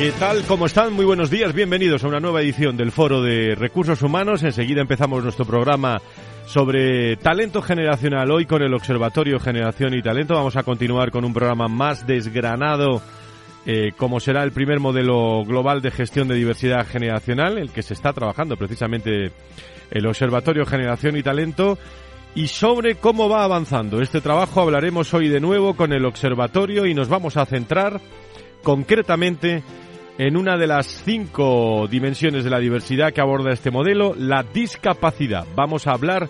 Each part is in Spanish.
¿Qué tal? ¿Cómo están? Muy buenos días. Bienvenidos a una nueva edición del Foro de Recursos Humanos. Enseguida empezamos nuestro programa sobre talento generacional. Hoy con el Observatorio Generación y Talento vamos a continuar con un programa más desgranado eh, como será el primer modelo global de gestión de diversidad generacional, el que se está trabajando precisamente el Observatorio Generación y Talento. Y sobre cómo va avanzando este trabajo hablaremos hoy de nuevo con el Observatorio y nos vamos a centrar concretamente en una de las cinco dimensiones de la diversidad que aborda este modelo, la discapacidad. Vamos a hablar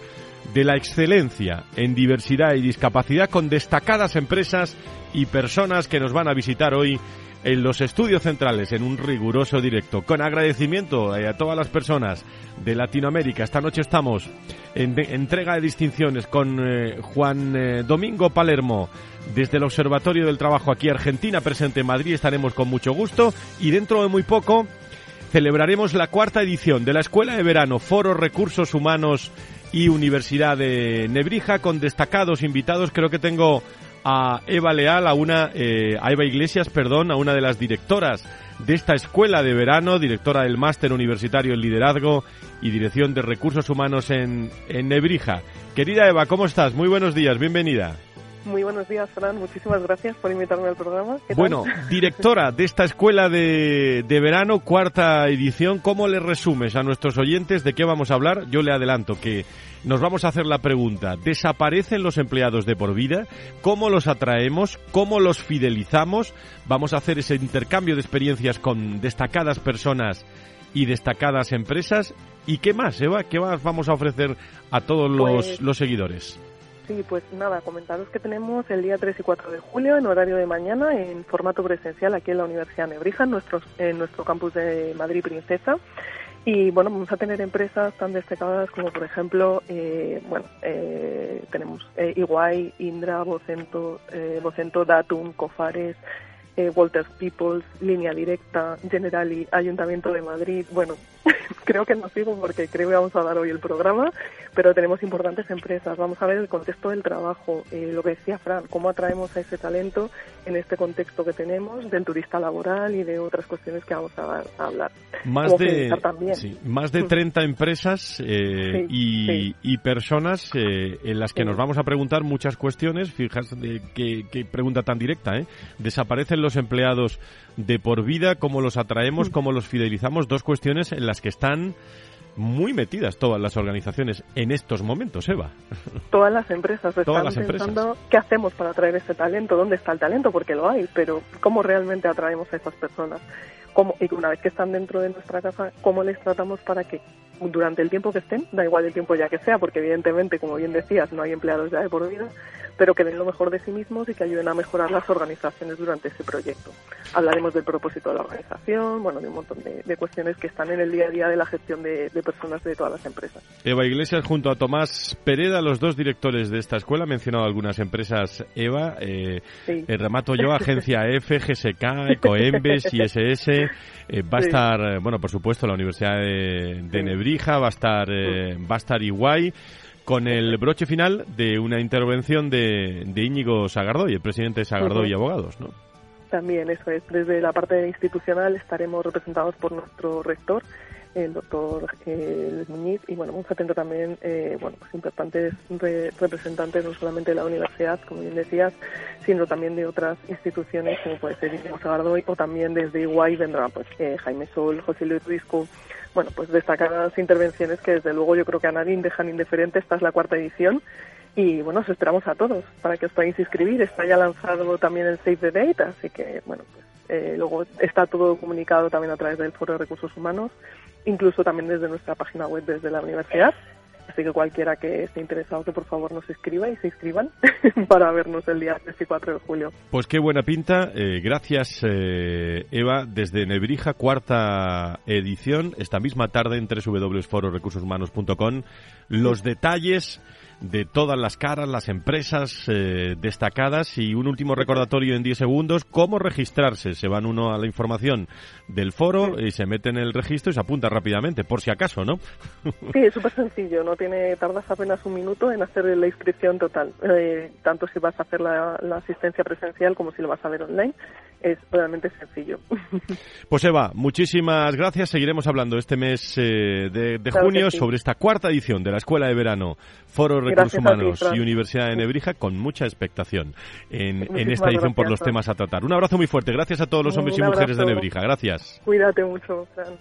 de la excelencia en diversidad y discapacidad con destacadas empresas y personas que nos van a visitar hoy en los estudios centrales en un riguroso directo. Con agradecimiento a todas las personas de Latinoamérica. Esta noche estamos en entrega de distinciones con eh, Juan eh, Domingo Palermo desde el Observatorio del Trabajo aquí Argentina, presente en Madrid. Estaremos con mucho gusto y dentro de muy poco celebraremos la cuarta edición de la Escuela de Verano Foro Recursos Humanos y Universidad de Nebrija con destacados invitados. Creo que tengo a Eva Leal, a una, eh, a Eva Iglesias, perdón, a una de las directoras de esta escuela de verano, directora del máster universitario en liderazgo y dirección de recursos humanos en, en Nebrija. Querida Eva, ¿cómo estás? Muy buenos días, bienvenida. Muy buenos días, Fran. Muchísimas gracias por invitarme al programa. Bueno, directora de esta escuela de, de, verano, cuarta edición, ¿cómo le resumes a nuestros oyentes de qué vamos a hablar? Yo le adelanto que nos vamos a hacer la pregunta, ¿desaparecen los empleados de por vida? ¿Cómo los atraemos? ¿Cómo los fidelizamos? Vamos a hacer ese intercambio de experiencias con destacadas personas y destacadas empresas. ¿Y qué más, Eva? ¿Qué más vamos a ofrecer a todos los, Pues- los seguidores? Sí, pues nada, comentaros que tenemos el día 3 y 4 de julio en horario de mañana en formato presencial aquí en la Universidad Nebrija, en nuestro, en nuestro campus de Madrid Princesa. Y bueno, vamos a tener empresas tan destacadas como por ejemplo, eh, bueno, eh, tenemos eh, Iguay, Indra, Vocento, eh, Vocento Datum, Cofares, eh, Walters Peoples, Línea Directa, Generali, Ayuntamiento de Madrid. Bueno, creo que no sigo porque creo que vamos a dar hoy el programa, pero tenemos importantes empresas. Vamos a ver el contexto del trabajo, eh, lo que decía Fran, cómo atraemos a ese talento en este contexto que tenemos del turista laboral y de otras cuestiones que vamos a, a hablar. Más de, sí, más de 30 empresas eh, Sí, y, sí. y personas eh, en las que nos vamos a preguntar muchas cuestiones. Fíjate de qué, qué pregunta tan directa, ¿eh? ¿Desaparecen los empleados de por vida? ¿Cómo los atraemos? Mm. ¿Cómo los fidelizamos? Dos cuestiones en las que están muy metidas todas las organizaciones en estos momentos, Eva. Todas las empresas Todas están empresas. pensando qué hacemos para atraer ese talento, dónde está el talento, porque lo hay, pero cómo realmente atraemos a esas personas. Cómo, y una vez que están dentro de nuestra casa, cómo les tratamos para que durante el tiempo que estén, da igual el tiempo ya que sea, porque evidentemente, como bien decías, no hay empleados ya de por vida, pero que den lo mejor de sí mismos y que ayuden a mejorar las organizaciones durante ese proyecto. Hablaremos del propósito de la organización, bueno, de un montón de, de cuestiones que están en el día a día de la gestión de, de personas de todas las empresas. Eva Iglesias junto a Tomás Pereda, los dos directores de esta escuela. Ha mencionado algunas empresas, Eva. Eh, Sí. eh, remato yo, Agencia F, GSK, Ecoembes, ISS. eh, va a estar, eh, bueno, por supuesto, la Universidad de, de Sí. Nebrija, va a estar, eh, va a estar Iguay, con el broche final de una intervención de, de Íñigo Sagardoy, el presidente de Sagardoy y. Abogados, ¿no? También, eso es. Desde la parte institucional estaremos representados por nuestro rector, el doctor eh, Muñiz, y bueno, vamos a tener también eh, bueno, pues importantes re- representantes no solamente de la universidad, como bien decías, sino también de otras instituciones, como puede ser Íñigo Sagardoy, o también desde Iguay vendrá pues, eh, Jaime Sol, José Luis Risco, bueno, pues destacadas intervenciones que desde luego yo creo que a nadie dejan indiferente. Esta es la cuarta edición y bueno, os esperamos a todos para que os podáis inscribir. Está ya lanzado también el Save the Date, así que bueno, pues, eh, luego está todo comunicado también a través del Foro de Recursos Humanos, incluso también desde nuestra página web desde la universidad. Así que cualquiera que esté interesado, que por favor nos escriba y se inscriban para vernos el día 3 y 4 de julio. Pues qué buena pinta. Eh, gracias, eh, Eva. Desde Nebrija, cuarta edición, esta misma tarde en www.fororecursoshumanos.com. Los detalles de todas las caras, las empresas eh, destacadas. Y un último recordatorio en 10 segundos, cómo registrarse. Se van uno a la información del foro y se mete en el registro y se apunta rápidamente, por si acaso, ¿no? Sí, es súper sencillo, no tiene tardas apenas un minuto en hacer la inscripción total, eh, tanto si vas a hacer la, asistencia presencial como si lo vas a ver online, es realmente sencillo. Pues Eva, muchísimas gracias, seguiremos hablando este mes eh, de, junio sobre esta cuarta edición de la Escuela de Verano Foro Recursos Humanos y Universidad de Nebrija con mucha expectación en, esta edición por los temas a tratar. Un abrazo muy fuerte. Gracias a todos los hombres y mujeres de Nebrija. Gracias. Cuídate mucho, Gracias.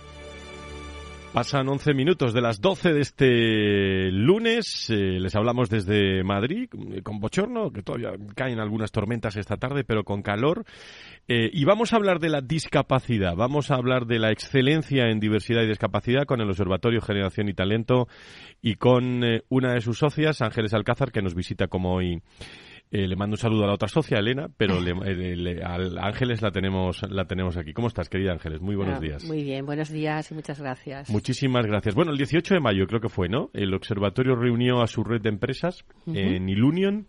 Pasan 11 minutos de las 12 de este lunes. Eh, les hablamos desde Madrid, con bochorno, que todavía caen algunas tormentas esta tarde, pero con calor. Eh, y vamos a hablar de la discapacidad. Vamos a hablar de la excelencia en diversidad y discapacidad con el Observatorio Generación y Talento y con eh, una de sus socias, Ángeles Alcázar, que nos visita como hoy eh, le mando un saludo a la otra socia, Elena, pero le, a Ángeles la tenemos, la tenemos aquí. ¿Cómo estás, querida Ángeles? Muy buenos ah, días. Muy bien, buenos días y muchas gracias. Muchísimas gracias. Bueno, el 18 de mayo creo que fue, ¿no? El observatorio reunió a su red de empresas en Ilunion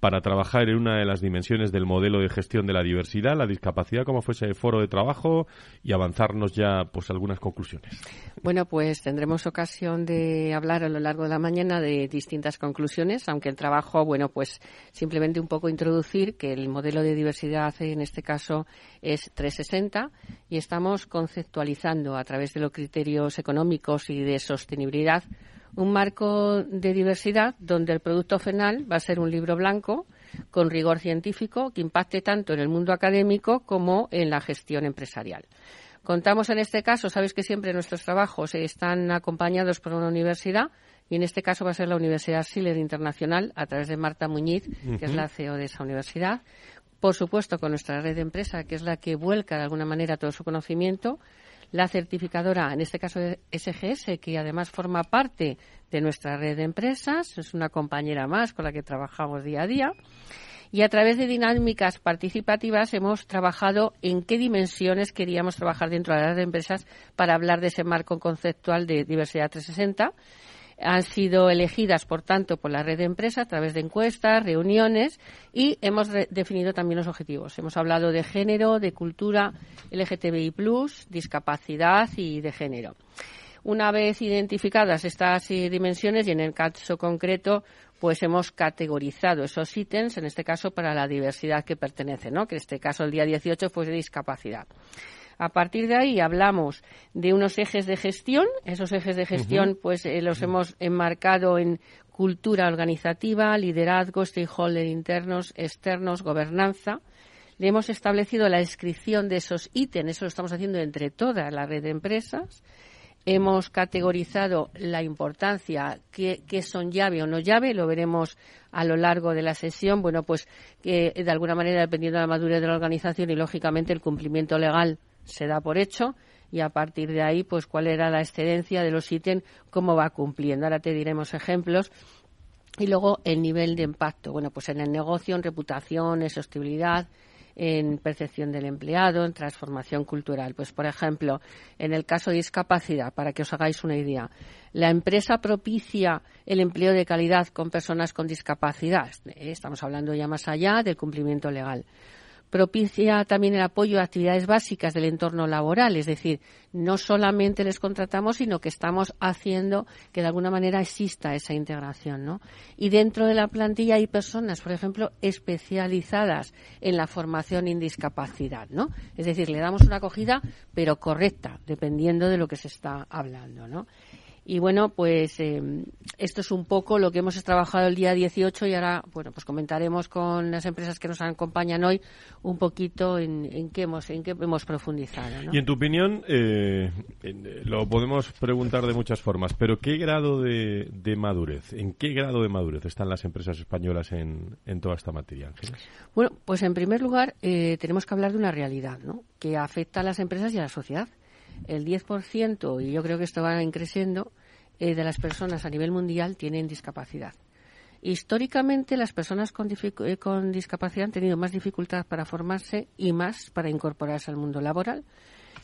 para trabajar en una de las dimensiones del modelo de gestión de la diversidad, la discapacidad, como fuese foro de trabajo y avanzarnos ya pues algunas conclusiones. Bueno, pues tendremos ocasión de hablar a lo largo de la mañana de distintas conclusiones, aunque el trabajo, bueno, pues simplemente un poco introducir que el modelo de diversidad en este caso es 360 y estamos conceptualizando a través de los criterios económicos y de sostenibilidad un marco de diversidad donde el producto final va a ser un libro blanco con rigor científico que impacte tanto en el mundo académico como en la gestión empresarial. Contamos en este caso, sabes que siempre nuestros trabajos están acompañados por una universidad y en este caso va a ser la Universidad Schiller Internacional a través de Marta Muñiz, que es la CEO de esa universidad. Por supuesto, con nuestra red de empresa, que es la que vuelca de alguna manera todo su conocimiento la certificadora, en este caso SGS, que además forma parte de nuestra red de empresas, es una compañera más con la que trabajamos día a día. Y a través de dinámicas participativas hemos trabajado en qué dimensiones queríamos trabajar dentro de la red de empresas para hablar de ese marco conceptual de diversidad 360 han sido elegidas, por tanto, por la red de empresas a través de encuestas, reuniones y hemos definido también los objetivos. Hemos hablado de género, de cultura, LGTBI+, discapacidad y de género. Una vez identificadas estas dimensiones y en el caso concreto, pues hemos categorizado esos ítems, en este caso para la diversidad que pertenece, ¿no? Que en este caso el día 18 fue de discapacidad. A partir de ahí hablamos de unos ejes de gestión. Esos ejes de gestión, pues eh, los hemos enmarcado en cultura organizativa, liderazgo, stakeholder internos, externos, gobernanza. Le hemos establecido la descripción de esos ítems, eso lo estamos haciendo entre toda la red de empresas. Hemos categorizado la importancia, qué, son llave o no llave, lo veremos a lo largo de la sesión. Bueno, pues que de alguna manera, dependiendo de la madurez de la organización y, lógicamente, el cumplimiento legal se da por hecho y a partir de ahí, pues cuál era la excedencia de los ítems, cómo va cumpliendo. Ahora te diremos ejemplos. Y luego el nivel de impacto. Bueno, pues en el negocio, en reputación, en sostenibilidad, en percepción del empleado, en transformación cultural. Pues, por ejemplo, en el caso de discapacidad, para que os hagáis una idea, la empresa propicia el empleo de calidad con personas con discapacidad. Estamos hablando ya más allá del cumplimiento legal propicia también el apoyo a actividades básicas del entorno laboral, es decir, no solamente les contratamos, sino que estamos haciendo que de alguna manera exista esa integración, ¿no? Y dentro de la plantilla hay personas, por ejemplo, especializadas en la formación en discapacidad, ¿no? Es decir, le damos una acogida, pero correcta, dependiendo de lo que se está hablando, ¿no? Y bueno, pues eh, esto es un poco lo que hemos trabajado el día 18 y ahora, bueno, pues comentaremos con las empresas que nos acompañan hoy un poquito en, qué hemos en qué hemos profundizado. Y en tu opinión, eh, lo podemos preguntar de muchas formas, pero ¿qué grado de, madurez, en qué grado de madurez están las empresas españolas en, en toda esta materia, Ángeles? Bueno, pues en primer lugar eh, tenemos que hablar de una realidad, ¿no? Que afecta a las empresas y a la sociedad el 10%, y yo creo que esto va creciendo, eh, de las personas a nivel mundial tienen discapacidad. Históricamente, las personas con, eh, con, discapacidad han tenido más dificultad para formarse y más para incorporarse al mundo laboral.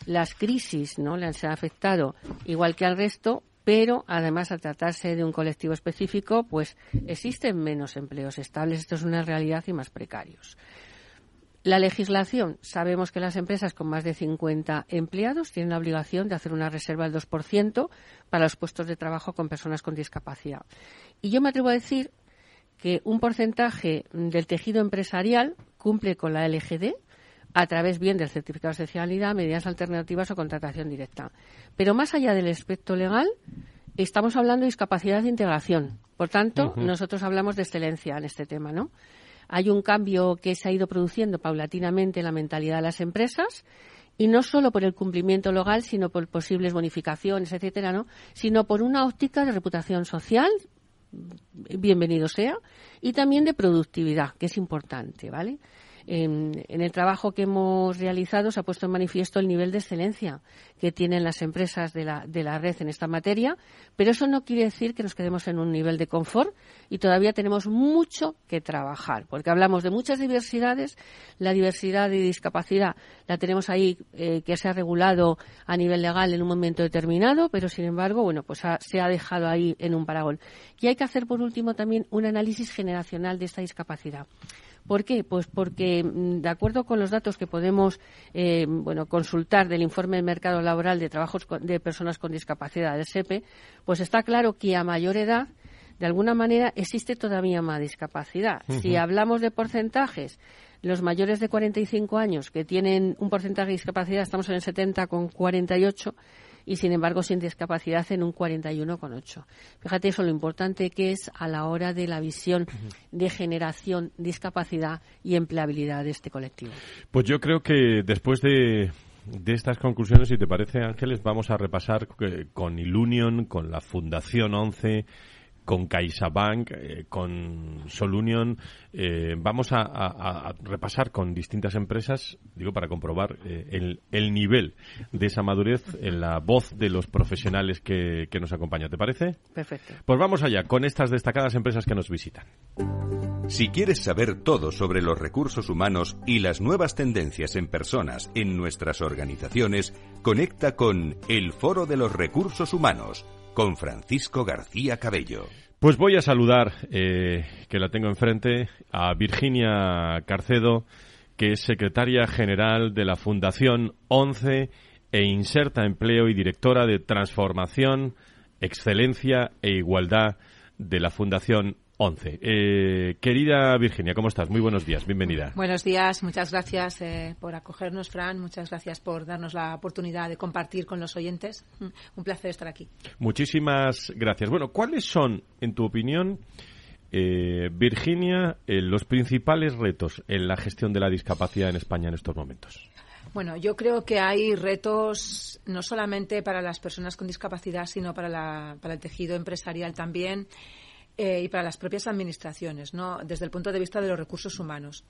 Las crisis no les han afectado igual que al resto, pero además al tratarse de un colectivo específico, pues existen menos empleos estables. Esto es una realidad y más precarios. La legislación. Sabemos que las empresas con más de 50 empleados tienen la obligación de hacer una reserva del 2% para los puestos de trabajo con personas con discapacidad. Y yo me atrevo a decir que un porcentaje del tejido empresarial cumple con la LGD a través bien del certificado de especialidad, medidas alternativas o contratación directa. Pero más allá del aspecto legal, estamos hablando de discapacidad de integración. Por tanto, nosotros hablamos de excelencia en este tema, ¿no? Hay un cambio que se ha ido produciendo paulatinamente en la mentalidad de las empresas y no solo por el cumplimiento legal, sino por posibles bonificaciones, etcétera, ¿no? sino por una óptica de reputación social, bienvenido sea, y también de productividad, que es importante, ¿vale? En, el trabajo que hemos realizado se ha puesto en manifiesto el nivel de excelencia que tienen las empresas de la, de la red en esta materia, pero eso no quiere decir que nos quedemos en un nivel de confort y todavía tenemos mucho que trabajar, porque hablamos de muchas diversidades, la diversidad de discapacidad la tenemos ahí eh, que se ha regulado a nivel legal en un momento determinado, pero sin embargo, bueno, pues se ha dejado ahí en un paragón. Y hay que hacer por último también un análisis generacional de esta discapacidad. ¿Por qué? Pues porque, mm, de acuerdo con los datos que podemos eh, bueno, consultar del informe del mercado laboral de trabajos de personas con discapacidad del SEPE, pues está claro que a mayor edad, de alguna manera, existe todavía más discapacidad. Si hablamos de porcentajes, los mayores de 45 años que tienen un porcentaje de discapacidad, estamos en el 70 con 48 y sin embargo sin discapacidad en un 41,8. Fíjate eso lo importante que es a la hora de la visión de generación, discapacidad y empleabilidad de este colectivo. Pues yo creo que después de de estas conclusiones, si te parece, Ángeles, vamos a repasar eh, con Ilunion, con la Fundación 11, con CaixaBank, eh, con Solunion. Eh, vamos a, repasar con distintas empresas, digo, para comprobar eh, el, el, nivel de esa madurez en la voz de los profesionales que, que nos acompañan. ¿Te parece? Perfecto. Pues vamos allá con estas destacadas empresas que nos visitan. Si quieres saber todo sobre los recursos humanos y las nuevas tendencias en personas en nuestras organizaciones, conecta con el Foro de los Recursos Humanos con Francisco García Cabello. Pues voy a saludar, eh, que la tengo enfrente, a Virginia Carcedo, que es secretaria general de la Fundación 11 e Inserta Empleo y directora de Transformación, Excelencia e Igualdad de la Fundación 11. Eh, querida Virginia, ¿cómo estás? Muy buenos días, bienvenida. Buenos días, muchas gracias eh, por acogernos, Fran, muchas gracias por darnos la oportunidad de compartir con los oyentes. Mm, un placer estar aquí. Muchísimas gracias. Bueno, ¿cuáles son, en tu opinión, eh, Virginia, los principales retos en la gestión de la discapacidad en España en estos momentos? Bueno, yo creo que hay retos no solamente para las personas con discapacidad, sino para, para el tejido empresarial también eh, y para las propias administraciones, ¿no? desde el punto de vista de los recursos humanos.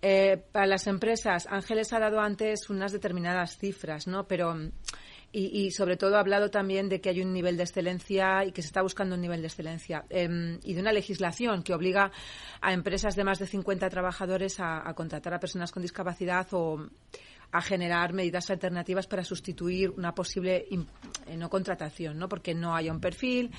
Eh, para las empresas, Ángeles ha dado antes unas determinadas cifras, ¿no? Pero y, sobre todo ha hablado también de que hay un nivel de excelencia y que se está buscando un nivel de excelencia em, y de una legislación que obliga a empresas de más de 50 trabajadores a, contratar a personas con discapacidad o a generar medidas alternativas para sustituir una posible eh, no contratación, ¿no? Porque no haya un perfil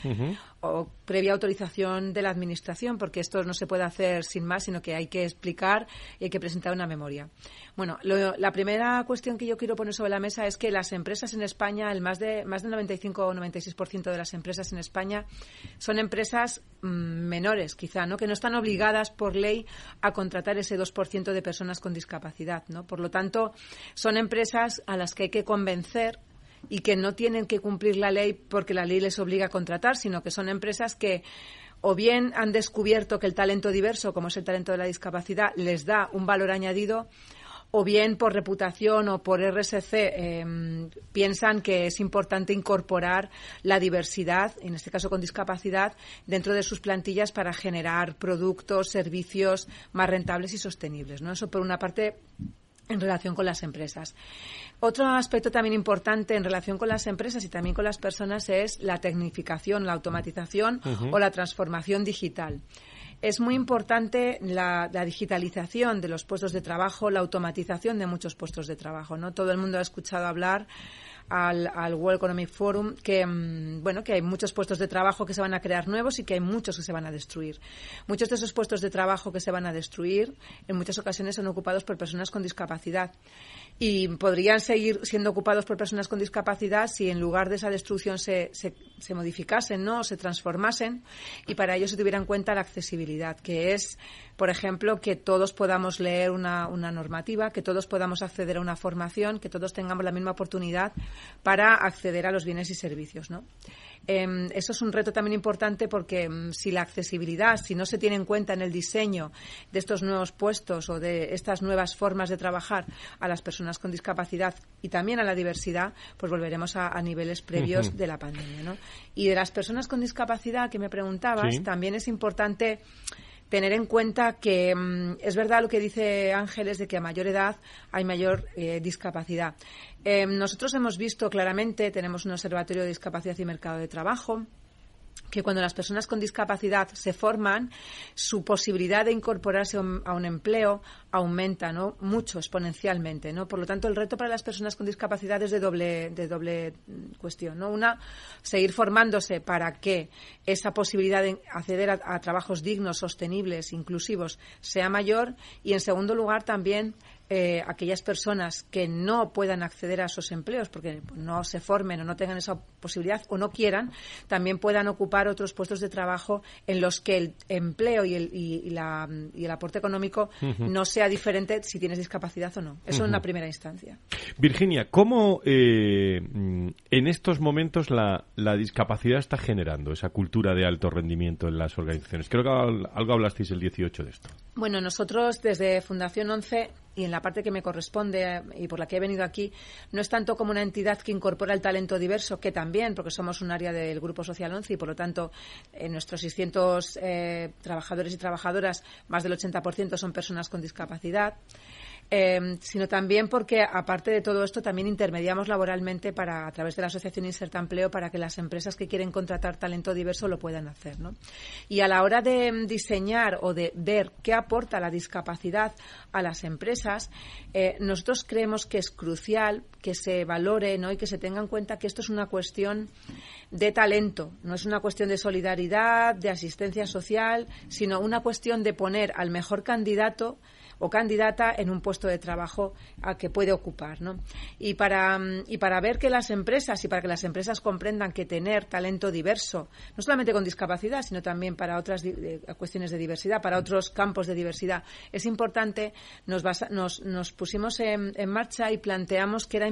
o previa autorización de la Administración, porque esto no se puede hacer sin más, sino que hay que explicar y hay que presentar una memoria. Bueno, la primera cuestión que yo quiero poner sobre la mesa es que las empresas en España, el más, de, más del 95 o 96% de las empresas en España son empresas mm, menores, quizá, ¿no? que no están obligadas por ley a contratar ese 2% de personas con discapacidad. ¿no? Por lo tanto, son empresas a las que hay que convencer y que no tienen que cumplir la ley porque la ley les obliga a contratar, sino que son empresas que o bien han descubierto que el talento diverso, como es el talento de la discapacidad, les da un valor añadido, o bien por reputación o por RSC em, piensan que es importante incorporar la diversidad, en este caso con discapacidad, dentro de sus plantillas para generar productos, servicios más rentables y sostenibles. ¿no? Eso por una parte en relación con las empresas. Otro aspecto también importante en relación con las empresas y también con las personas es la tecnificación, la automatización o la transformación digital. Es muy importante la, digitalización de los puestos de trabajo, la automatización de muchos puestos de trabajo. ¿no? Todo el mundo ha escuchado hablar al, World Economic Forum que, mm, bueno, que hay muchos puestos de trabajo que se van a crear nuevos y que hay muchos que se van a destruir. Muchos de esos puestos de trabajo que se van a destruir en muchas ocasiones son ocupados por personas con discapacidad y podrían seguir siendo ocupados por personas con discapacidad si en lugar de esa destrucción se, se, se modificasen ¿no? se transformasen y para ello se tuviera en cuenta la accesibilidad, que es por ejemplo, que todos podamos leer una, normativa, que todos podamos acceder a una formación, que todos tengamos la misma oportunidad para acceder a los bienes y servicios. ¿no? Em, eso es un reto también importante porque em, si la accesibilidad, si no se tiene en cuenta en el diseño de estos nuevos puestos o de estas nuevas formas de trabajar a las personas con discapacidad y también a la diversidad, pues volveremos a, niveles previos de la pandemia. Y de las personas con discapacidad que me preguntabas, también es importante tener en cuenta que mm, es verdad lo que dice Ángeles de que a mayor edad hay mayor eh, discapacidad. Eh, nosotros hemos visto claramente, tenemos un observatorio de discapacidad y mercado de trabajo, que cuando las personas con discapacidad se forman, su posibilidad de incorporarse a un, empleo aumenta ¿no? mucho, exponencialmente. ¿no? Por lo tanto, el reto para las personas con discapacidad es de doble, de doble cuestión. ¿no? Una, seguir formándose para que esa posibilidad de acceder a trabajos dignos, sostenibles, inclusivos, sea mayor. Y, en segundo lugar, también eh, aquellas personas que no puedan acceder a esos empleos porque no se formen o no tengan esa posibilidad o no quieran, también puedan ocupar otros puestos de trabajo en los que el empleo y el, y, la, y el aporte económico no sea diferente si tienes discapacidad o no. Eso en una primera instancia. Virginia, ¿cómo eh, en estos momentos la, la, discapacidad está generando esa cultura de alto rendimiento en las organizaciones? Creo que algo hablasteis el 18 de esto. Bueno, nosotros desde Fundación 11 y en la parte que me corresponde eh, y por la que he venido aquí, no es tanto como una entidad que incorpora el talento diverso, que también, porque somos un área del Grupo Social 11 y por lo tanto en nuestros 600 eh, trabajadores y trabajadoras, más del 80% son personas con discapacidad. Em, sino también porque, aparte de todo esto, también intermediamos laboralmente para, a través de la Asociación Inserta Empleo para que las empresas que quieren contratar talento diverso lo puedan hacer. ¿no? Y a la hora de em, diseñar o de ver qué aporta la discapacidad a las empresas, eh, nosotros creemos que es crucial que se valore ¿no? y que se tenga en cuenta que esto es una cuestión de talento, no es una cuestión de solidaridad, de asistencia social, sino una cuestión de poner al mejor candidato o candidata en un puesto de trabajo a que puede ocupar. ¿no? Y, para, y para ver que las empresas y para que las empresas comprendan que tener talento diverso, no solamente con discapacidad, sino también para otras cuestiones de diversidad, para otros campos de diversidad, es importante, nos, nos, nos pusimos en, en, marcha y planteamos que era,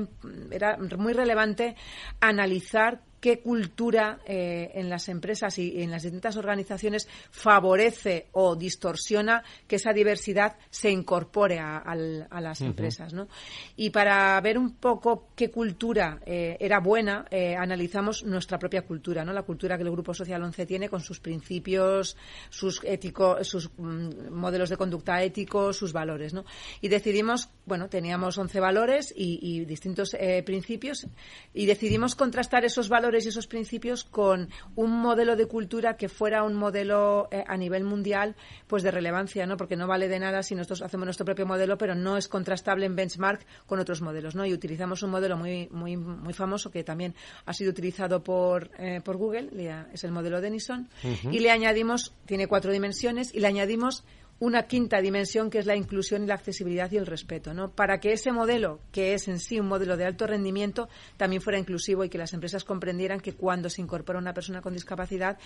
era muy relevante analizar qué cultura eh, en las empresas y en las distintas organizaciones favorece o distorsiona que esa diversidad se incorpore a, las empresas. ¿no? Y para ver un poco qué cultura eh, era buena, eh, analizamos nuestra propia cultura, ¿no? la cultura que el Grupo Social 11 tiene con sus principios, sus, ético, sus mm, modelos de conducta éticos, sus valores. ¿no? Y decidimos bueno, teníamos 11 valores y, distintos eh, principios y decidimos contrastar esos valores y esos principios con un modelo de cultura que fuera un modelo eh, a nivel mundial pues de relevancia, ¿no? Porque no vale de nada si nosotros hacemos nuestro propio modelo, pero no es contrastable en benchmark con otros modelos, ¿no? Y utilizamos un modelo muy muy muy famoso que también ha sido utilizado por eh, por Google, es el modelo Denison y le añadimos tiene cuatro dimensiones y le añadimos una quinta dimensión que es la inclusión y la accesibilidad y el respeto, ¿no? Para que ese modelo, que es en sí un modelo de alto rendimiento, también fuera inclusivo y que las empresas comprendieran que cuando se incorpora una persona con discapacidad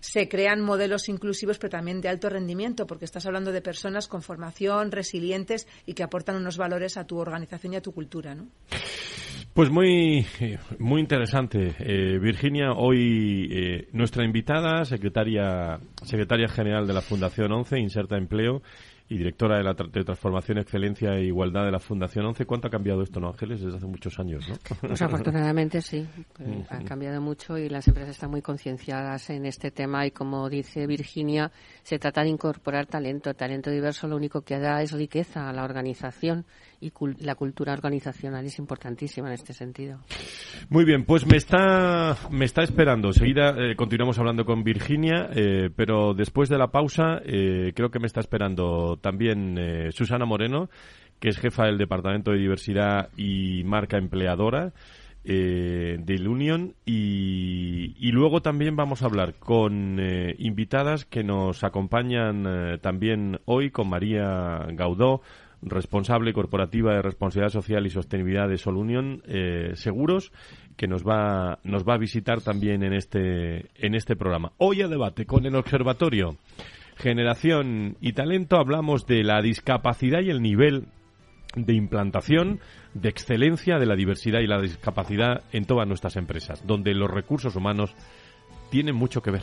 se crean modelos inclusivos pero también de alto rendimiento, porque estás hablando de personas con formación, resilientes y que aportan unos valores a tu organización y a tu cultura, ¿no? Pues muy, muy interesante. Eh, Virginia, hoy eh, nuestra invitada, secretaria, secretaria general de la Fundación 11, Inserta Empleo, y directora de la de Transformación, Excelencia e Igualdad de la Fundación 11. ¿Cuánto ha cambiado esto, no, Ángeles? Desde hace muchos años, ¿no? Pues afortunadamente sí. ha cambiado mucho y las empresas están muy concienciadas en este tema y como dice Virginia, se trata de incorporar talento. Talento diverso lo único que da es riqueza a la organización y la cultura organizacional es importantísima en este sentido. Muy bien, pues me está, me está esperando. Seguida eh, continuamos hablando con Virginia, eh, pero después de la pausa eh, creo que me está esperando también Susana Moreno, que es jefa del Departamento de Diversidad y Marca Empleadora. del Union y, y, luego también vamos a hablar con invitadas que nos acompañan también hoy con María Gaudó, responsable corporativa de responsabilidad social y sostenibilidad de Sol Unión eh, Seguros, que nos va, nos va a visitar también en este, en este programa. Hoy a debate con el Observatorio Generación y Talento hablamos de la discapacidad y el nivel de implantación, de excelencia de la diversidad y la discapacidad en todas nuestras empresas, donde los recursos humanos tienen mucho que ver.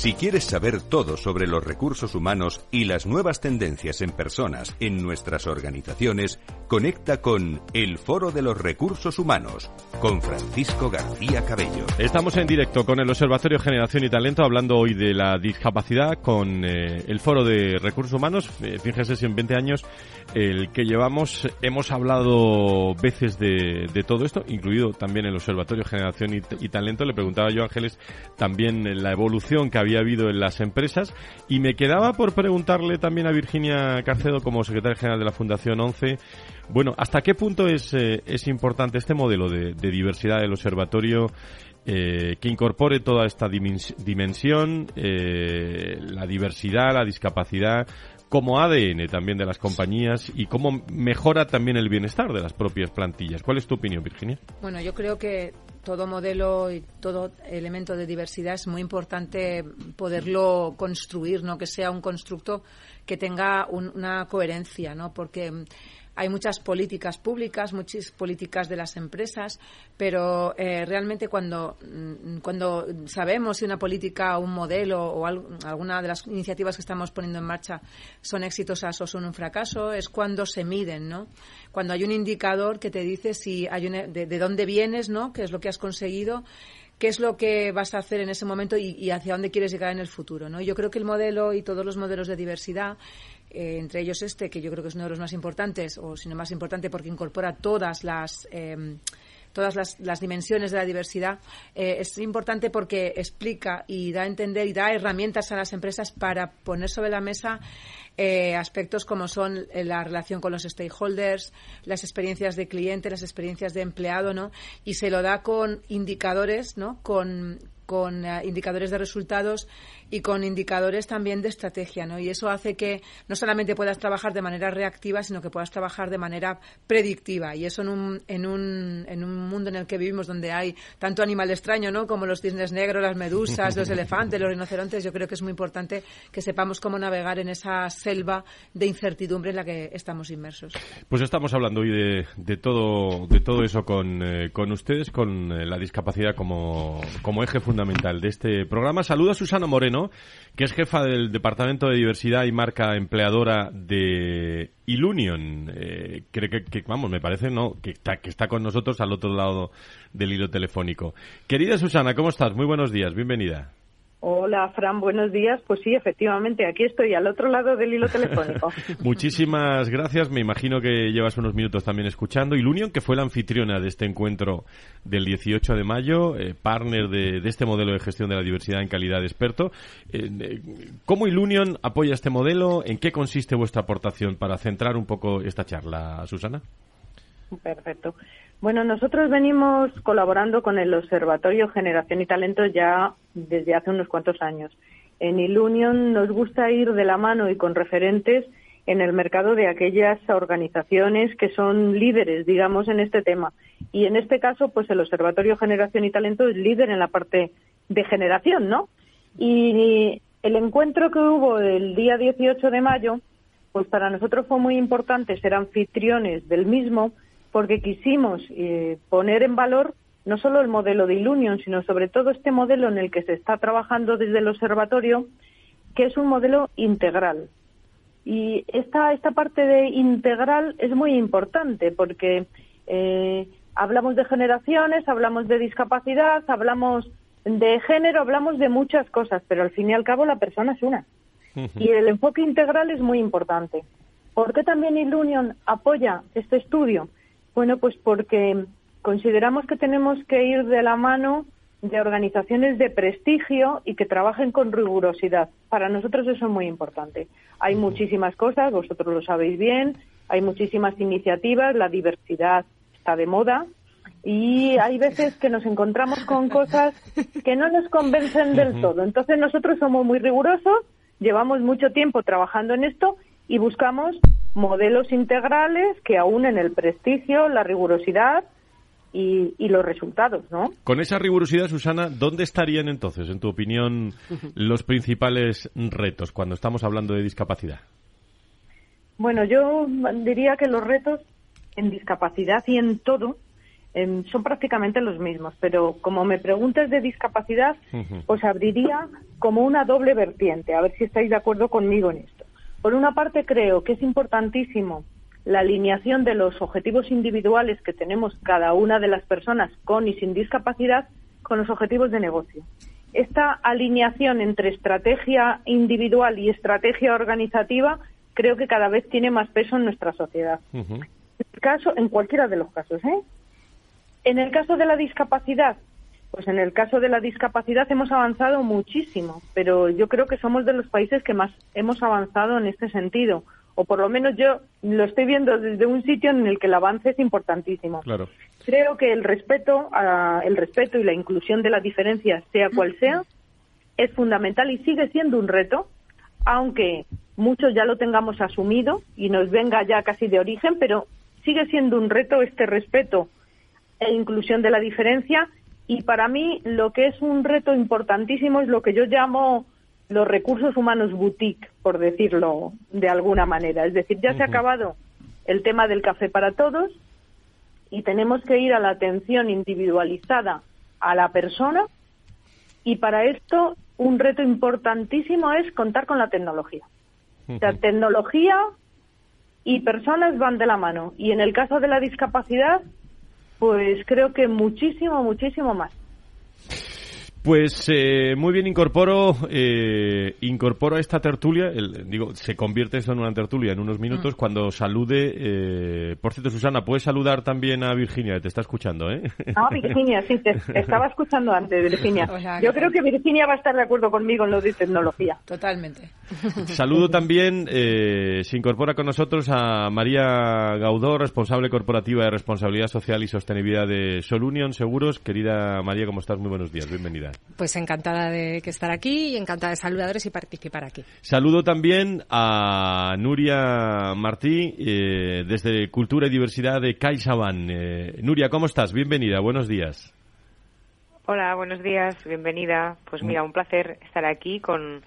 Si quieres saber todo sobre los recursos humanos y las nuevas tendencias en personas en nuestras organizaciones, conecta con El Foro de los Recursos Humanos con Francisco García Cabello. Estamos en directo con el Observatorio Generación y Talento hablando hoy de la discapacidad con eh, el Foro de Recursos Humanos. Eh, fíjese si en 20 años el que llevamos hemos hablado veces de, todo esto, incluido también el Observatorio Generación y, Talento. Le preguntaba yo Ángeles también la evolución que había habido en las empresas. Y me quedaba por preguntarle también a Virginia Carcedo, como secretaria general de la Fundación 11, bueno, ¿hasta qué punto es, eh, es importante este modelo de, diversidad del observatorio? Eh, que incorpore toda esta dimensión, eh, la diversidad, la discapacidad, como ADN también de las compañías y cómo mejora también el bienestar de las propias plantillas. ¿Cuál es tu opinión, Virginia? Bueno, yo creo que todo modelo y todo elemento de diversidad es muy importante poderlo construir, no que sea un constructo que tenga una coherencia, ¿no? Porque hay muchas políticas públicas, muchas políticas de las empresas, pero eh, realmente cuando, mm, cuando sabemos si una política o un modelo o alguna de las iniciativas que estamos poniendo en marcha son exitosas o son un fracaso, es cuando se miden, ¿no? Cuando hay un indicador que te dice si hay de, dónde vienes, ¿no? ¿Qué es lo que has conseguido? qué es lo que vas a hacer en ese momento y, y, hacia dónde quieres llegar en el futuro. ¿no? Yo creo que el modelo y todos los modelos de diversidad eh, entre ellos este, que yo creo que es uno de los más importantes, o si no más importante porque incorpora todas las. Em, todas las, dimensiones de la diversidad, eh, es importante porque explica y da a entender y da herramientas a las empresas para poner sobre la mesa eh, aspectos como son la relación con los stakeholders, las experiencias de cliente, las experiencias de empleado, ¿no? Y se lo da con indicadores, ¿no? Con, con indicadores de resultados y con indicadores también de estrategia, ¿no? Y eso hace que no solamente puedas trabajar de manera reactiva, sino que puedas trabajar de manera predictiva. Y eso en un, en un, en un mundo en el que vivimos donde hay tanto animal extraño, ¿no? Como los cisnes negros, las medusas, los elefantes, los rinocerontes, yo creo que es muy importante que sepamos cómo navegar en esa selva de incertidumbre en la que estamos inmersos. Pues estamos hablando hoy de, todo, de todo eso con, eh, con ustedes, con eh, la discapacidad como, como eje fundamental de este programa. Saluda a Susana Moreno que es jefa del Departamento de Diversidad y Marca Empleadora de Ilunion. Eh, creo que, vamos, me parece, ¿no? Que está, que está con nosotros al otro lado del hilo telefónico. Querida Susana, ¿cómo estás? Muy buenos días, bienvenida. Hola, Fran, buenos días. Pues sí, efectivamente, aquí estoy al otro lado del hilo telefónico. Muchísimas gracias. Me imagino que llevas unos minutos también escuchando. Ilunion, que fue la anfitriona de este encuentro del 18 de mayo, eh, partner de, este modelo de gestión de la diversidad en calidad de experto. Eh, eh, ¿Cómo Ilunion apoya este modelo? ¿En qué consiste vuestra aportación para centrar un poco esta charla, Susana? Perfecto. Bueno, nosotros venimos colaborando con el Observatorio Generación y Talento ya desde hace unos cuantos años. En Ilunion nos gusta ir de la mano y con referentes en el mercado de aquellas organizaciones que son líderes, digamos, en este tema. Y en este caso, pues el Observatorio Generación y Talento es líder en la parte de generación, ¿no? Y el encuentro que hubo el día 18 de mayo, pues para nosotros fue muy importante ser anfitriones del mismo, porque quisimos eh, poner en valor no solo el modelo de Ilunion, sino sobre todo este modelo en el que se está trabajando desde el observatorio, que es un modelo integral. Y esta, esta parte de integral es muy importante porque eh, hablamos de generaciones, hablamos de discapacidad, hablamos de género, hablamos de muchas cosas, pero al fin y al cabo la persona es una. Y el enfoque integral es muy importante. ¿Por qué también Ilunion apoya este estudio? Bueno, pues porque consideramos que tenemos que ir de la mano de organizaciones de prestigio y que trabajen con rigurosidad. Para nosotros eso es muy importante. Hay muchísimas cosas, vosotros lo sabéis bien, hay muchísimas iniciativas, la diversidad está de moda y hay veces que nos encontramos con cosas que no nos convencen del todo. Entonces nosotros somos muy rigurosos, llevamos mucho tiempo trabajando en esto y buscamos modelos integrales que en el prestigio, la rigurosidad y, los resultados, ¿no? Con esa rigurosidad, Susana, ¿dónde estarían entonces, en tu opinión, los principales retos cuando estamos hablando de discapacidad? Bueno, yo diría que los retos en discapacidad y en todo em, son prácticamente los mismos, pero como me preguntas de discapacidad, os abriría como una doble vertiente, a ver si estáis de acuerdo conmigo en esto. Por una parte, creo que es importantísimo la alineación de los objetivos individuales que tenemos cada una de las personas con y sin discapacidad con los objetivos de negocio. Esta alineación entre estrategia individual y estrategia organizativa creo que cada vez tiene más peso en nuestra sociedad. En el caso, en cualquiera de los casos, ¿eh? En el caso de la discapacidad, pues en el caso de la discapacidad hemos avanzado muchísimo, pero yo creo que somos de los países que más hemos avanzado en este sentido o por lo menos yo lo estoy viendo desde un sitio en el que el avance es importantísimo. Claro. Creo que el respeto, a, el respeto y la inclusión de la diferencia, sea cual sea, es fundamental y sigue siendo un reto, aunque muchos ya lo tengamos asumido y nos venga ya casi de origen, pero sigue siendo un reto este respeto e inclusión de la diferencia y para mí lo que es un reto importantísimo es lo que yo llamo los recursos humanos boutique, por decirlo de alguna manera. Es decir, ya se ha acabado el tema del café para todos y tenemos que ir a la atención individualizada a la persona y para esto un reto importantísimo es contar con la tecnología. O sea, tecnología y personas van de la mano. Y en el caso de la discapacidad, pues creo que muchísimo, muchísimo más. Pues eh, muy bien, incorporo, eh, incorporo a esta tertulia, digo, se convierte esto en una tertulia en unos minutos mm. cuando salude, eh, por cierto, Susana, puedes saludar también a Virginia, te está escuchando, ¿eh? Ah, Virginia, sí, te estaba escuchando antes, Virginia. Yo creo que Virginia va a estar de acuerdo conmigo en lo de tecnología. Totalmente. Saludo también, eh, se incorpora con nosotros a María Gaudó, responsable corporativa de responsabilidad social y sostenibilidad de Sol Union Seguros. Querida María, ¿cómo estás? Muy buenos días, bienvenida. Pues encantada de estar aquí y encantada de saludadores y participar aquí. Saludo también a Nuria Martí eh, desde Cultura y Diversidad de CaixaBank. Eh, Nuria, ¿cómo estás? Bienvenida, buenos días. Hola, buenos días, bienvenida. Pues mira, un placer estar aquí con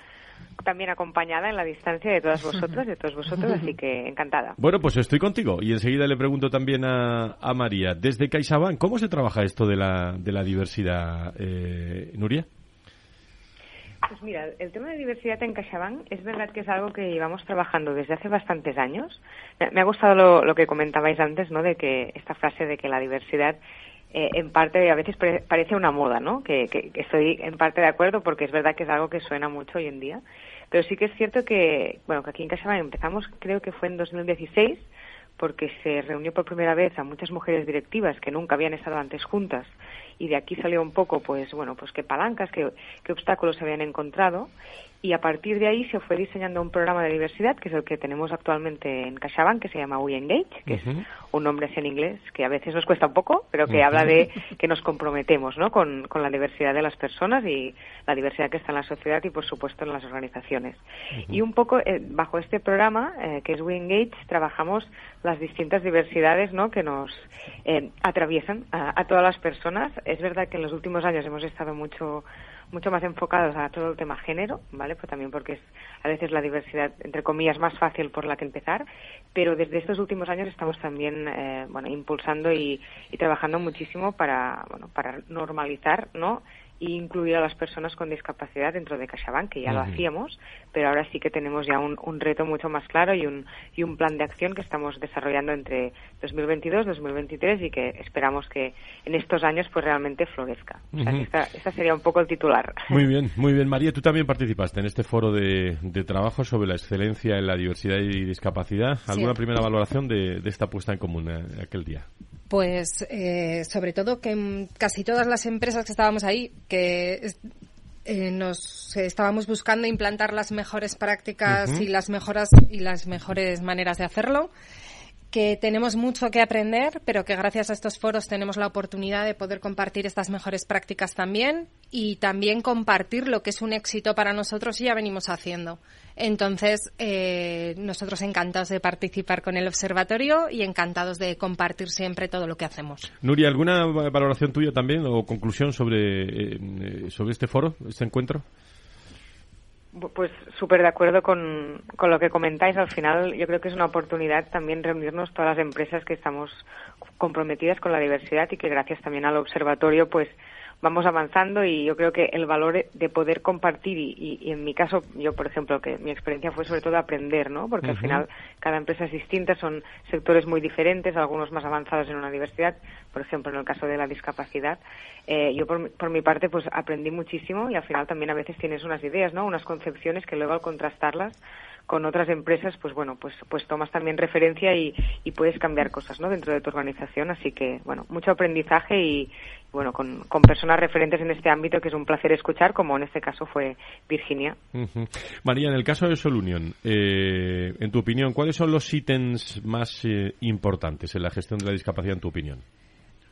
también acompañada en la distancia de todas vosotras, de todos vosotros, así que encantada. Bueno, pues estoy contigo y enseguida le pregunto también a, María, desde CaixaBank, ¿cómo se trabaja esto de la, de la diversidad, eh, Nuria? Pues mira, el tema de diversidad en CaixaBank es verdad que es algo que llevamos trabajando desde hace bastantes años. Me ha gustado lo, lo que comentabais antes, ¿no? De que esta frase de que la diversidad eh, en parte a veces parece una moda, ¿no? Que, estoy en parte de acuerdo porque es verdad que es algo que suena mucho hoy en día. Pero sí que es cierto que, bueno, que aquí en CaixaBank empezamos, creo que fue en 2016, porque se reunió por primera vez a muchas mujeres directivas que nunca habían estado antes juntas y de aquí salió un poco, pues bueno, pues qué palancas, qué, qué obstáculos se habían encontrado y a partir de ahí se fue diseñando un programa de diversidad que es el que tenemos actualmente en CaixaBank que se llama We Engage, que es un nombre en inglés que a veces nos cuesta un poco, pero que habla de que nos comprometemos ¿no? con, con, la diversidad de las personas y la diversidad que está en la sociedad y por supuesto en las organizaciones. Y un poco eh, bajo este programa eh, que es We Engage trabajamos las distintas diversidades ¿no? que nos eh, atraviesan a, a todas las personas. Es verdad que en los últimos años hemos estado mucho mucho más enfocados a todo el tema género, ¿vale? Pues también porque es a veces la diversidad, entre comillas, más fácil por la que empezar, pero desde estos últimos años estamos también, eh, bueno, impulsando y, y, trabajando muchísimo para, bueno, para normalizar, ¿no? Y incluir a las personas con discapacidad dentro de CaixaBank, que ya lo hacíamos, pero ahora sí que tenemos ya un, reto mucho más claro y un, y un plan de acción que estamos desarrollando entre 2022 y 2023 y que esperamos que en estos años pues realmente florezca. O sea, esta, sería un poco el titular. Muy bien, muy bien. María, tú también participaste en este foro de, trabajo sobre la excelencia en la diversidad y discapacidad. ¿Alguna primera valoración de, esta puesta en común eh, aquel día? Pues eh, sobre todo que casi todas las empresas que estábamos ahí, que eh, nos estábamos buscando implantar las mejores prácticas y las mejoras y las mejores maneras de hacerlo que tenemos mucho que aprender, pero que gracias a estos foros tenemos la oportunidad de poder compartir estas mejores prácticas también y también compartir lo que es un éxito para nosotros y ya venimos haciendo. Entonces, eh, nosotros encantados de participar con el observatorio y encantados de compartir siempre todo lo que hacemos. Nuria, ¿alguna valoración tuya también o conclusión sobre, eh, sobre este foro, este encuentro? Pues súper de acuerdo con, con lo que comentáis. Al final yo creo que es una oportunidad también reunirnos todas las empresas que estamos comprometidas con la diversidad y que gracias también al observatorio pues vamos avanzando y yo creo que el valor de poder compartir y, en mi caso, yo por ejemplo, que mi experiencia fue sobre todo aprender, ¿no? Porque al final cada empresa es distinta, son sectores muy diferentes, algunos más avanzados en una diversidad, por ejemplo, en el caso de la discapacidad. Eh, yo por, por mi parte pues aprendí muchísimo y al final también a veces tienes unas ideas, ¿no? Unas concepciones que luego al contrastarlas con otras empresas, pues bueno, pues, pues tomas también referencia y, y puedes cambiar cosas, ¿no? Dentro de tu organización. Así que, bueno, mucho aprendizaje y, bueno, con, con personas referentes en este ámbito que es un placer escuchar, como en este caso fue Virginia. María, en el caso de Solunion, eh, en tu opinión, ¿cuáles son los ítems más eh, importantes en la gestión de la discapacidad, en tu opinión?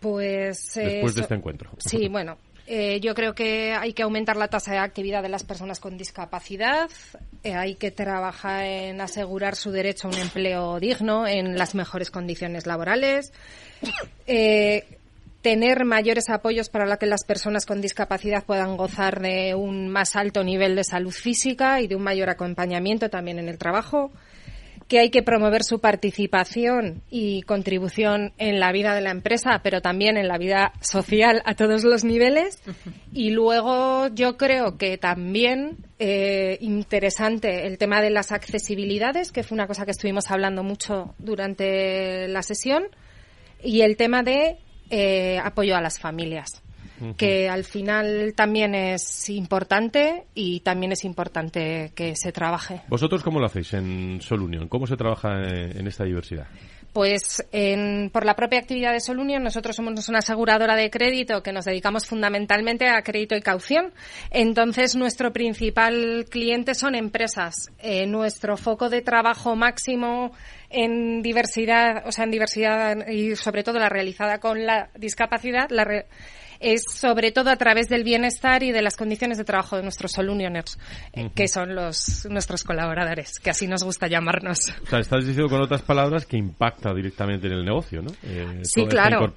Pues. Eh, Después de este encuentro. Sí, bueno, eh, yo creo que hay que aumentar la tasa de actividad de las personas con discapacidad, eh, hay que trabajar en asegurar su derecho a un empleo digno en las mejores condiciones laborales, eh, tener mayores apoyos para que las personas con discapacidad puedan gozar de un más alto nivel de salud física y de un mayor acompañamiento también en el trabajo que hay que promover su participación y contribución en la vida de la empresa, pero también en la vida social a todos los niveles. Y luego yo creo que también eh, interesante el tema de las accesibilidades, que fue una cosa que estuvimos hablando mucho durante la sesión, y el tema de eh, apoyo a las familias que al final también es importante y también es importante que se trabaje. ¿Vosotros cómo lo hacéis en Solunion? ¿Cómo se trabaja en esta diversidad? Pues por la propia actividad de Solunion, nosotros somos una aseguradora de crédito que nos dedicamos fundamentalmente a crédito y caución. Entonces, nuestro principal cliente son empresas. Eh, nuestro foco de trabajo máximo en diversidad, o sea, en diversidad y sobre todo la realizada con la discapacidad, la es sobre todo a través del bienestar y de las condiciones de trabajo de nuestros Solunioners, eh, que son los nuestros colaboradores, que así nos gusta llamarnos. O sea, estás diciendo con otras palabras que impacta directamente en el negocio, ¿no? Eh, sí, claro.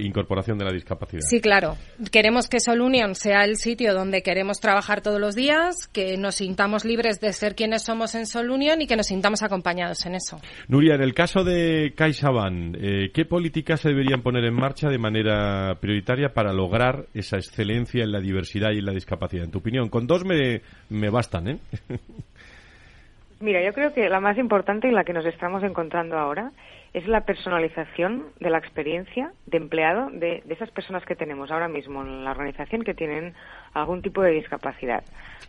incorporación de la discapacidad. Sí, claro. Queremos que Solunion sea el sitio donde queremos trabajar todos los días, que nos sintamos libres de ser quienes somos en Solunion y que nos sintamos acompañados en eso. Nuria, en el caso de CaixaBank, eh, ¿qué políticas se deberían poner en marcha de manera prioritaria para lograr esa excelencia en la diversidad y en la discapacidad? En tu opinión, con dos me, me bastan, ¿eh? Mira, yo creo que la más importante y la que nos estamos encontrando ahora es la personalización de la experiencia de empleado de, esas personas que tenemos ahora mismo en la organización que tienen algún tipo de discapacidad.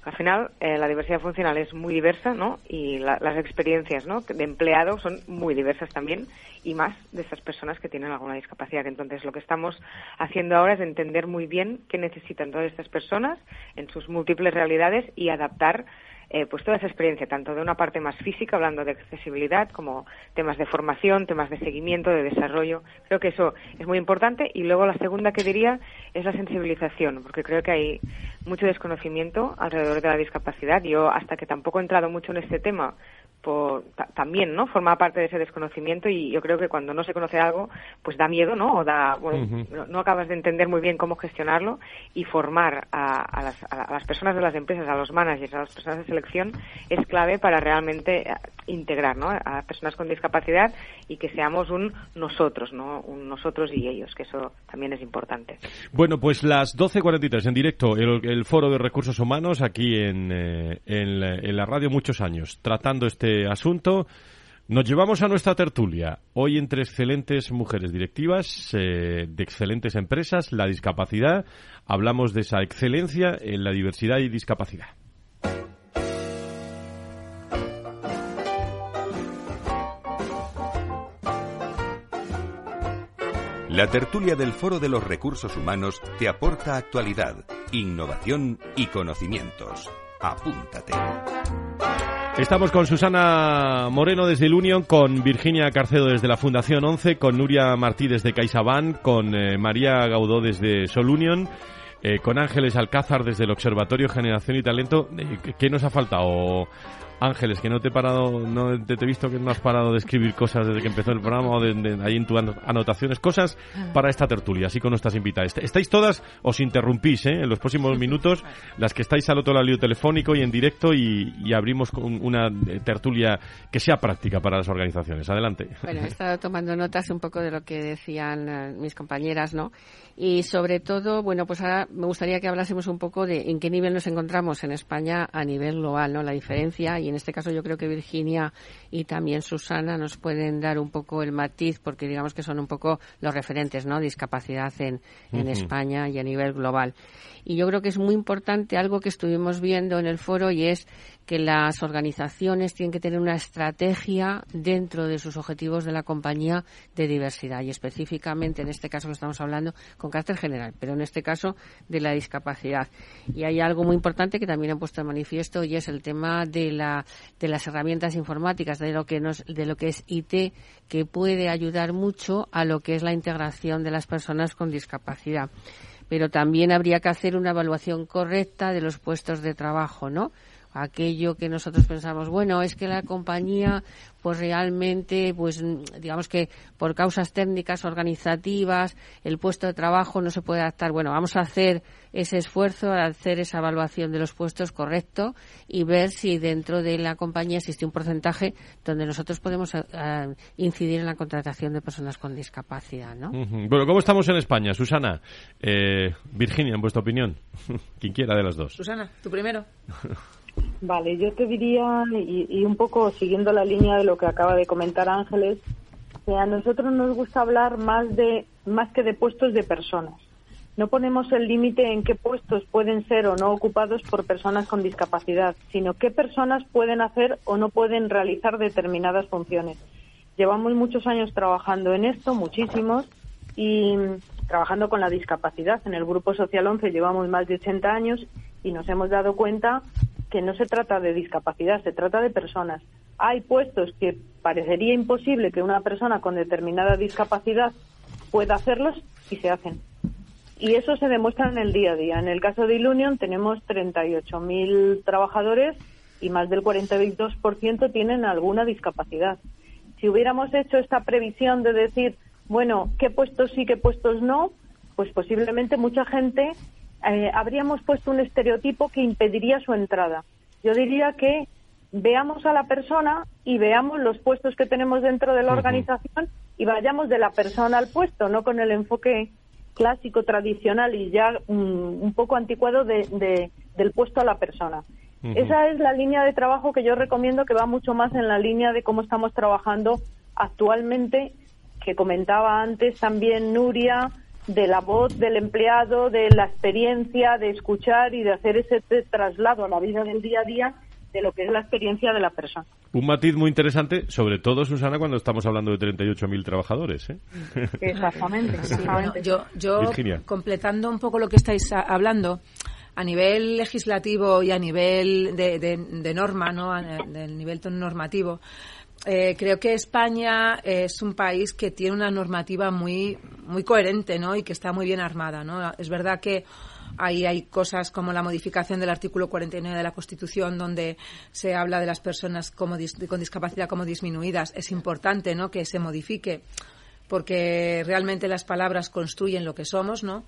Al final, eh, la diversidad funcional es muy diversa, ¿no? Y las experiencias, ¿no? De empleado son muy diversas también y más de esas personas que tienen alguna discapacidad. Entonces, lo que estamos haciendo ahora es entender muy bien qué necesitan todas estas personas en sus múltiples realidades y adaptar eh, pues toda esa experiencia, tanto de una parte más física, hablando de accesibilidad, como temas de formación, temas de seguimiento, de desarrollo. Creo que eso es muy importante. Y luego la segunda que diría es la sensibilización, porque creo que hay mucho desconocimiento alrededor de la discapacidad. Yo, hasta que tampoco he entrado mucho en este tema, también, ¿no? Forma parte de ese desconocimiento y yo creo que cuando no se conoce algo, pues da miedo, ¿no? O da, bueno, no, acabas de entender muy bien cómo gestionarlo y formar a, las, a, las, personas de las empresas, a los managers, a las personas de selección es clave para realmente eh, integrar, ¿no? A personas con discapacidad y que seamos un nosotros, ¿no? Un nosotros y ellos, que eso también es importante. Bueno, pues las 12.43 en directo, el, Foro de Recursos Humanos aquí en, eh, en la radio muchos años, tratando este asunto. Nos llevamos a nuestra tertulia, hoy entre excelentes mujeres directivas eh, de excelentes empresas, la discapacidad, hablamos de esa excelencia en la diversidad y discapacidad. La tertulia del Foro de los Recursos Humanos te aporta actualidad, innovación y conocimientos. Apúntate. Estamos con Susana Moreno desde el Union, con Virginia Carcedo desde la Fundación 11, con Nuria Martí desde CaixaBank, con eh, María Gaudó desde Sol Union, eh, con Ángeles Alcázar desde el Observatorio Generación y Talento. Eh, ¿Qué nos ha faltado? Ángeles, que no te he parado, no te, he visto que no has parado de escribir cosas desde que empezó el programa o de, ahí en tus anotaciones, cosas ah. para esta tertulia, así con nuestras invitadas. Estáis todas, os interrumpís ¿eh? en los próximos minutos, las que estáis al otro lado telefónico y en directo y, abrimos con una eh, tertulia que sea práctica para las organizaciones. Adelante. Bueno, he estado tomando notas un poco de lo que decían eh, mis compañeras, ¿no? Y sobre todo, bueno, pues ahora me gustaría que hablásemos un poco de en qué nivel nos encontramos en España a nivel global, ¿no? La diferencia y en este caso yo creo que Virginia y también Susana nos pueden dar un poco el matiz porque digamos que son un poco los referentes, ¿no? Discapacidad en, en España y a nivel global. Y yo creo que es muy importante algo que estuvimos viendo en el foro y es que las organizaciones tienen que tener una estrategia dentro de sus objetivos de la compañía de diversidad y específicamente en este caso que estamos hablando con carácter general, pero en este caso de la discapacidad. Y hay algo muy importante que también han puesto en manifiesto y es el tema de, la, de las herramientas informáticas, de lo, que nos, de lo que es IT, que puede ayudar mucho a lo que es la integración de las personas con discapacidad pero también habría que hacer una evaluación correcta de los puestos de trabajo, ¿no? Aquello que nosotros pensamos, bueno, es que la compañía pues realmente, pues digamos que por causas técnicas, organizativas, el puesto de trabajo no se puede adaptar. Bueno, vamos a hacer ese esfuerzo, a hacer esa evaluación de los puestos correcto y ver si dentro de la compañía existe un porcentaje donde nosotros podemos eh, eh, incidir en la contratación de personas con discapacidad, ¿no? Bueno, ¿cómo estamos en España, Susana? Eh, Virginia, en vuestra opinión, quien quiera de las dos. Susana, tú primero. Vale, yo te diría, y, un poco siguiendo la línea de lo que acaba de comentar Ángeles, que a nosotros nos gusta hablar más de más que de puestos de personas. No ponemos el límite en qué puestos pueden ser o no ocupados por personas con discapacidad, sino qué personas pueden hacer o no pueden realizar determinadas funciones. Llevamos muchos años trabajando en esto, muchísimos, y trabajando con la discapacidad. En el Grupo Social 11 llevamos más de 80 años y nos hemos dado cuenta que no se trata de discapacidad, se trata de personas. Hay puestos que parecería imposible que una persona con determinada discapacidad pueda hacerlos y se hacen. Y eso se demuestra en el día a día. En el caso de Ilunion tenemos 38.000 trabajadores y más del 42% tienen alguna discapacidad. Si hubiéramos hecho esta previsión de decir, bueno, qué puestos sí, qué puestos no, pues posiblemente mucha gente eh, habríamos puesto un estereotipo que impediría su entrada. Yo diría que veamos a la persona y veamos los puestos que tenemos dentro de la organización y vayamos de la persona al puesto, no con el enfoque clásico, tradicional y ya mm, un poco anticuado de, del puesto a la persona. Esa es la línea de trabajo que yo recomiendo que va mucho más en la línea de cómo estamos trabajando actualmente, que comentaba antes también Nuria, de la voz del empleado, de la experiencia, de escuchar y de hacer ese traslado a la vida del día a día de lo que es la experiencia de la persona. Un matiz muy interesante, sobre todo, Susana, cuando estamos hablando de 38.000 trabajadores. ¿eh? Exactamente. yo, yo completando un poco lo que estáis hablando, a nivel legislativo y a nivel de, de norma, ¿no? del nivel normativo, eh, creo que España es un país que tiene una normativa muy, muy coherente ¿no? y que está muy bien armada. ¿no? Es verdad que ahí hay cosas como la modificación del artículo 49 de la Constitución, donde se habla de las personas como con discapacidad como disminuidas. Es importante ¿no? que se modifique porque realmente las palabras construyen lo que somos, ¿no?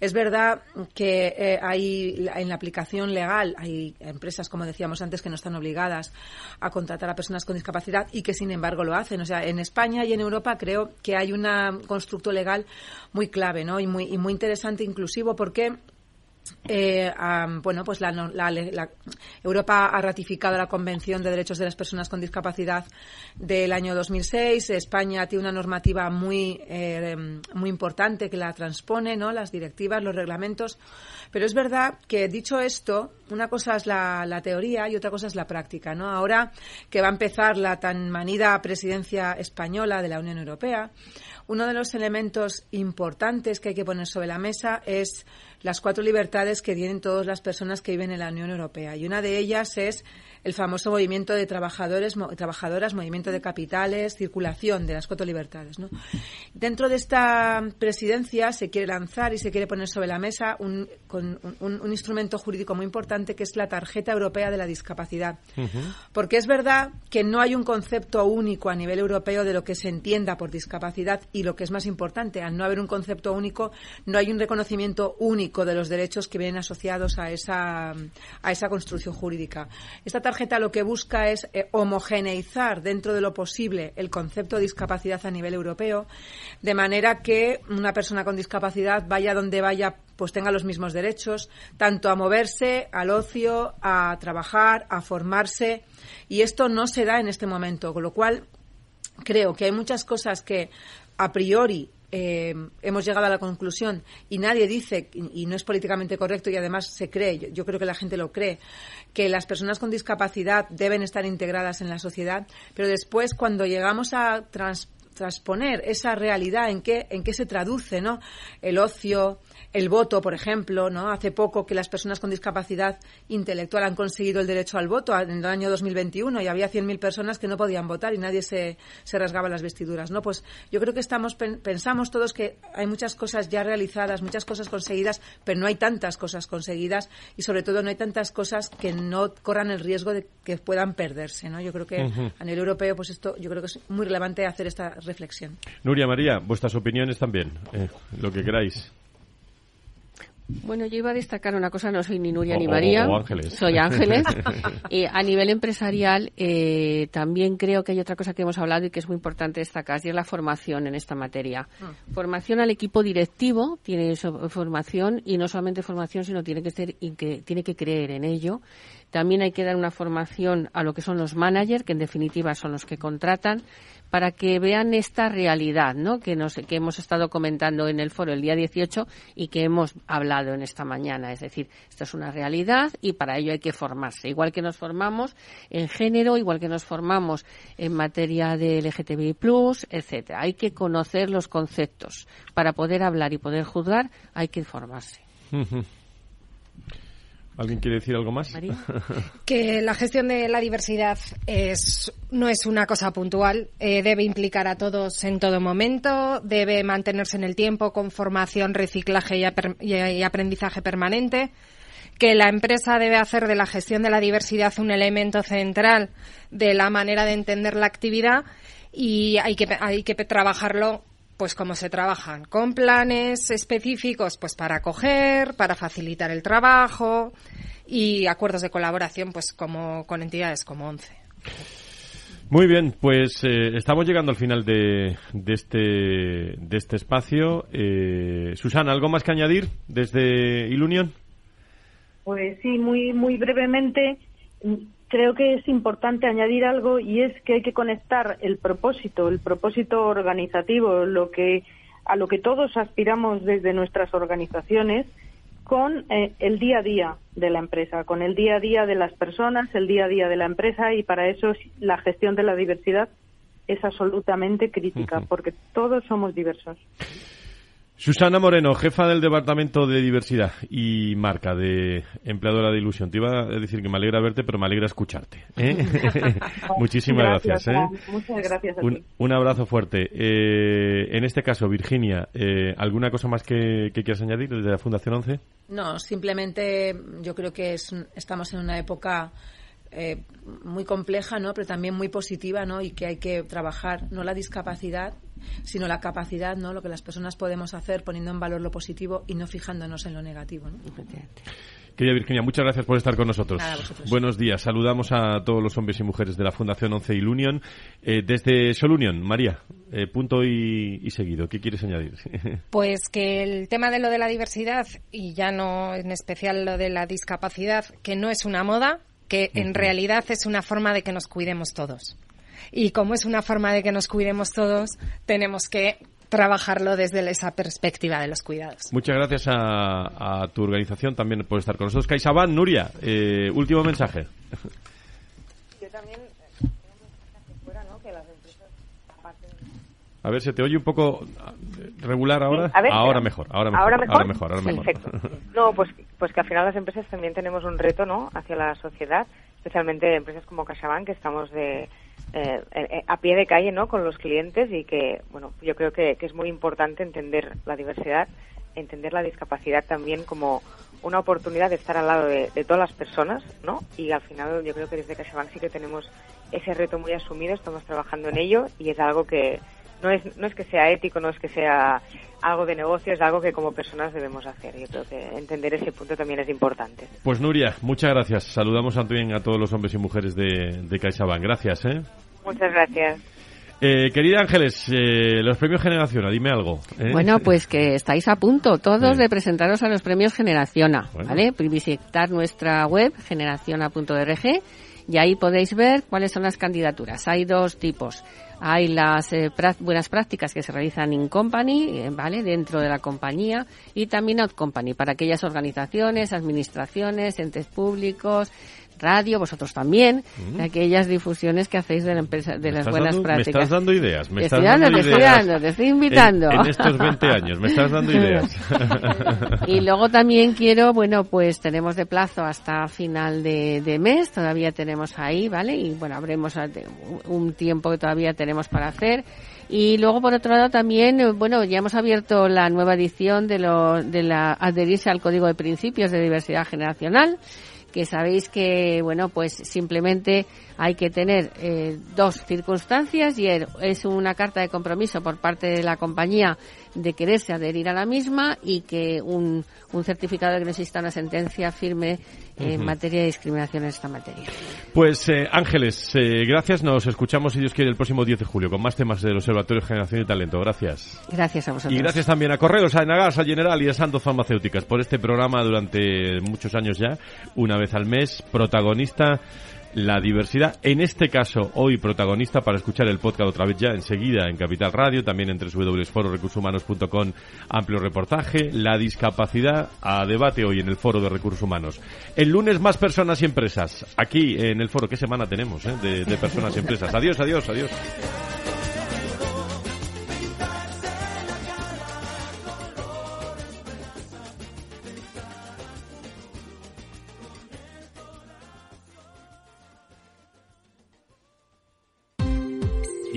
Es verdad que eh, hay en la aplicación legal hay empresas, como decíamos antes, que no están obligadas a contratar a personas con discapacidad y que, sin embargo, lo hacen. O sea, en España y en Europa creo que hay un constructo legal muy clave, ¿no? Y muy, y muy interesante, inclusivo, porque eh, bueno, pues Europa ha ratificado la Convención de Derechos de las Personas con Discapacidad del año 2006. España tiene una normativa muy, eh, muy importante que la transpone, ¿no? Las directivas, los reglamentos. Pero es verdad que, dicho esto, una cosa es la, la teoría y otra cosa es la práctica, ¿no? Ahora que va a empezar la tan manida presidencia española de la Unión Europea, uno de los elementos importantes que hay que poner sobre la mesa es las cuatro libertades que tienen todas las personas que viven en la Unión Europea. Y una de ellas es el famoso movimiento de trabajadores, trabajadoras, movimiento de capitales, circulación de las cuatro libertades. Dentro de esta presidencia se quiere lanzar y se quiere poner sobre la mesa un, un, instrumento jurídico muy importante que es la tarjeta europea de la discapacidad. Porque es verdad que no hay un concepto único a nivel europeo de lo que se entienda por discapacidad y lo que es más importante, al no haber un concepto único, no hay un reconocimiento único de los derechos que vienen asociados a esa, a esa construcción jurídica. Esta tarjeta lo que busca es eh, homogeneizar dentro de lo posible el concepto de discapacidad a nivel europeo, de manera que una persona con discapacidad vaya donde vaya pues tenga los mismos derechos, tanto a moverse, al ocio, a trabajar, a formarse. Y esto no se da en este momento, con lo cual creo que hay muchas cosas que a priori eh, hemos llegado a la conclusión y nadie dice, y, no es políticamente correcto y además se cree, yo, creo que la gente lo cree, que las personas con discapacidad deben estar integradas en la sociedad, pero después cuando llegamos a transponer esa realidad en qué, en qué se traduce, ¿no? El ocio, el voto, por ejemplo, ¿no? Hace poco que las personas con discapacidad intelectual han conseguido el derecho al voto en el año 2021 y había 100.000 personas que no podían votar y nadie se, se rasgaba las vestiduras, ¿no? Pues yo creo que estamos pensamos todos que hay muchas cosas ya realizadas, muchas cosas conseguidas, pero no hay tantas cosas conseguidas y sobre todo no hay tantas cosas que no corran el riesgo de que puedan perderse, ¿no? Yo creo que a nivel europeo pues esto yo creo que es muy relevante hacer esta Nuria María, vuestras opiniones también, eh, lo que queráis. Bueno, yo iba a destacar una cosa, no soy ni Nuria ni María, soy Ángeles. y a nivel empresarial, eh, también creo que hay otra cosa que hemos hablado y que es muy importante destacar, y es la formación en esta materia. Ah. Formación al equipo directivo, tiene formación, y no solamente formación, sino tiene que, ser, y que, tiene que creer en ello. También hay que dar una formación a lo que son los managers, que en definitiva son los que contratan, para que vean esta realidad ¿no? que, nos, que hemos estado comentando en el foro el día 18 y que hemos hablado en esta mañana. Es decir, esto es una realidad y para ello hay que formarse. Igual que nos formamos en género, igual que nos formamos en materia de LGTBI, etcétera. Hay que conocer los conceptos. Para poder hablar y poder juzgar, hay que formarse. ¿Alguien quiere decir algo más? que la gestión de la diversidad es, no es una cosa puntual, eh, debe implicar a todos en todo momento, debe mantenerse en el tiempo con formación, reciclaje y, aprendizaje permanente que la empresa debe hacer de la gestión de la diversidad un elemento central de la manera de entender la actividad y hay que, hay que trabajarlo pues como se trabajan, con planes específicos pues para acoger, para facilitar el trabajo y acuerdos de colaboración pues como con entidades como ONCE. Muy bien, pues eh, estamos llegando al final de, de, este, de este espacio. Eh, Susana, ¿algo más que añadir desde Ilunion? Pues sí, muy, muy brevemente creo que es importante añadir algo y es que hay que conectar el propósito, el propósito organizativo, lo que a lo que todos aspiramos desde nuestras organizaciones con eh, el día a día de la empresa, con el día a día de las personas, el día a día de la empresa y para eso la gestión de la diversidad es absolutamente crítica porque todos somos diversos. Susana Moreno, jefa del Departamento de Diversidad y Marca de Empleadora de Ilusión. Te iba a decir que me alegra verte, pero me alegra escucharte. ¿eh? Muchísimas gracias. ¿eh? Muchas gracias. un, abrazo fuerte. Eh, en este caso, Virginia, ¿alguna cosa más que, quieras añadir desde la Fundación 11? No, simplemente yo creo que estamos en una época muy compleja, ¿no? pero también muy positiva ¿no? y que hay que trabajar no la discapacidad, sino la capacidad, ¿no? Lo que las personas podemos hacer poniendo en valor lo positivo y no fijándonos en lo negativo, ¿no? Querida Virginia, muchas gracias por estar con nosotros. Buenos días. Saludamos a todos los hombres y mujeres de la Fundación 11 Ilunion. Eh, desde Solunion, María. eh, punto y, seguido. ¿Qué quieres añadir? Pues que el tema de lo de la diversidad, y ya no en especial lo de la discapacidad, que no es una moda, que en realidad es una forma de que nos cuidemos todos. Y como es una forma de que nos cuidemos todos, tenemos que trabajarlo desde esa perspectiva de los cuidados. Muchas gracias a, tu organización también por estar con nosotros. CaixaBank, Nuria, eh, último mensaje. Yo también A ver, se te oye un poco regular ahora. ahora, mejor, ahora mejor, ahora mejor. Ahora mejor, Perfecto. No, pues, pues que al final las empresas también tenemos un reto, ¿no? Hacia la sociedad, especialmente empresas como CaixaBank, que estamos de, eh, eh, a pie de calle, ¿no? Con los clientes y que, bueno, yo creo que, es muy importante entender la diversidad, entender la discapacidad también como una oportunidad de estar al lado de, de, todas las personas, ¿no? Y al final yo creo que desde CaixaBank sí que tenemos ese reto muy asumido, estamos trabajando en ello y es algo que, no es, no es que sea ético, no es que sea algo de negocio, es algo que como personas debemos hacer. Yo creo que entender ese punto también es importante. Pues Nuria, muchas gracias. Saludamos también a todos los hombres y mujeres de, de CaixaBank. Gracias. ¿eh? Muchas gracias. Eh, querida Ángeles, eh, los premios Generaciona, dime algo. ¿eh? Bueno, pues que estáis a punto todos de presentaros a los premios Generaciona, ¿vale? Visitar nuestra web, generaciona.org, y ahí podéis ver cuáles son las candidaturas. Hay dos tipos hay las eh, buenas prácticas que se realizan in company, eh, ¿vale? Dentro de la compañía y también out company para aquellas organizaciones, administraciones, entes públicos, radio, vosotros también, aquellas difusiones que hacéis de, la empresa, de las buenas prácticas. Me estás dando ideas, me estás dando, te estoy dando, te estoy invitando. En, estos 20 años, me estás dando ideas. y luego también quiero, bueno, pues tenemos de plazo hasta final de, de mes, todavía tenemos ahí, ¿vale? Y bueno, habremos un tiempo que todavía tenemos para hacer. Y luego, por otro lado, también, bueno, ya hemos abierto la nueva edición de, lo, de la adherirse al Código de Principios de Diversidad Generacional que sabéis que, bueno, pues simplemente hay que tener eh, dos circunstancias y es una carta de compromiso por parte de la compañía de quererse adherir a la misma y que un, un certificado de que no exista una sentencia firme en materia de discriminación en esta materia. Pues eh, Ángeles, eh, gracias. Nos escuchamos, si Dios quiere, el próximo 10 de julio con más temas del Observatorio de Generación y Talento. Gracias. Gracias a vosotros. Y gracias también a Correos, a Enagas, a General y a Santos Farmacéuticas por este programa durante muchos años ya, una vez al mes, protagonista la diversidad, en este caso hoy protagonista para escuchar el podcast otra vez ya enseguida en Capital Radio, también en www.fororecursoshumanos.com, amplio reportaje, la discapacidad a debate hoy en el Foro de Recursos Humanos. El lunes más personas y empresas, aquí en el foro, ¿qué semana tenemos eh, de, de personas y empresas? Adiós, adiós, adiós.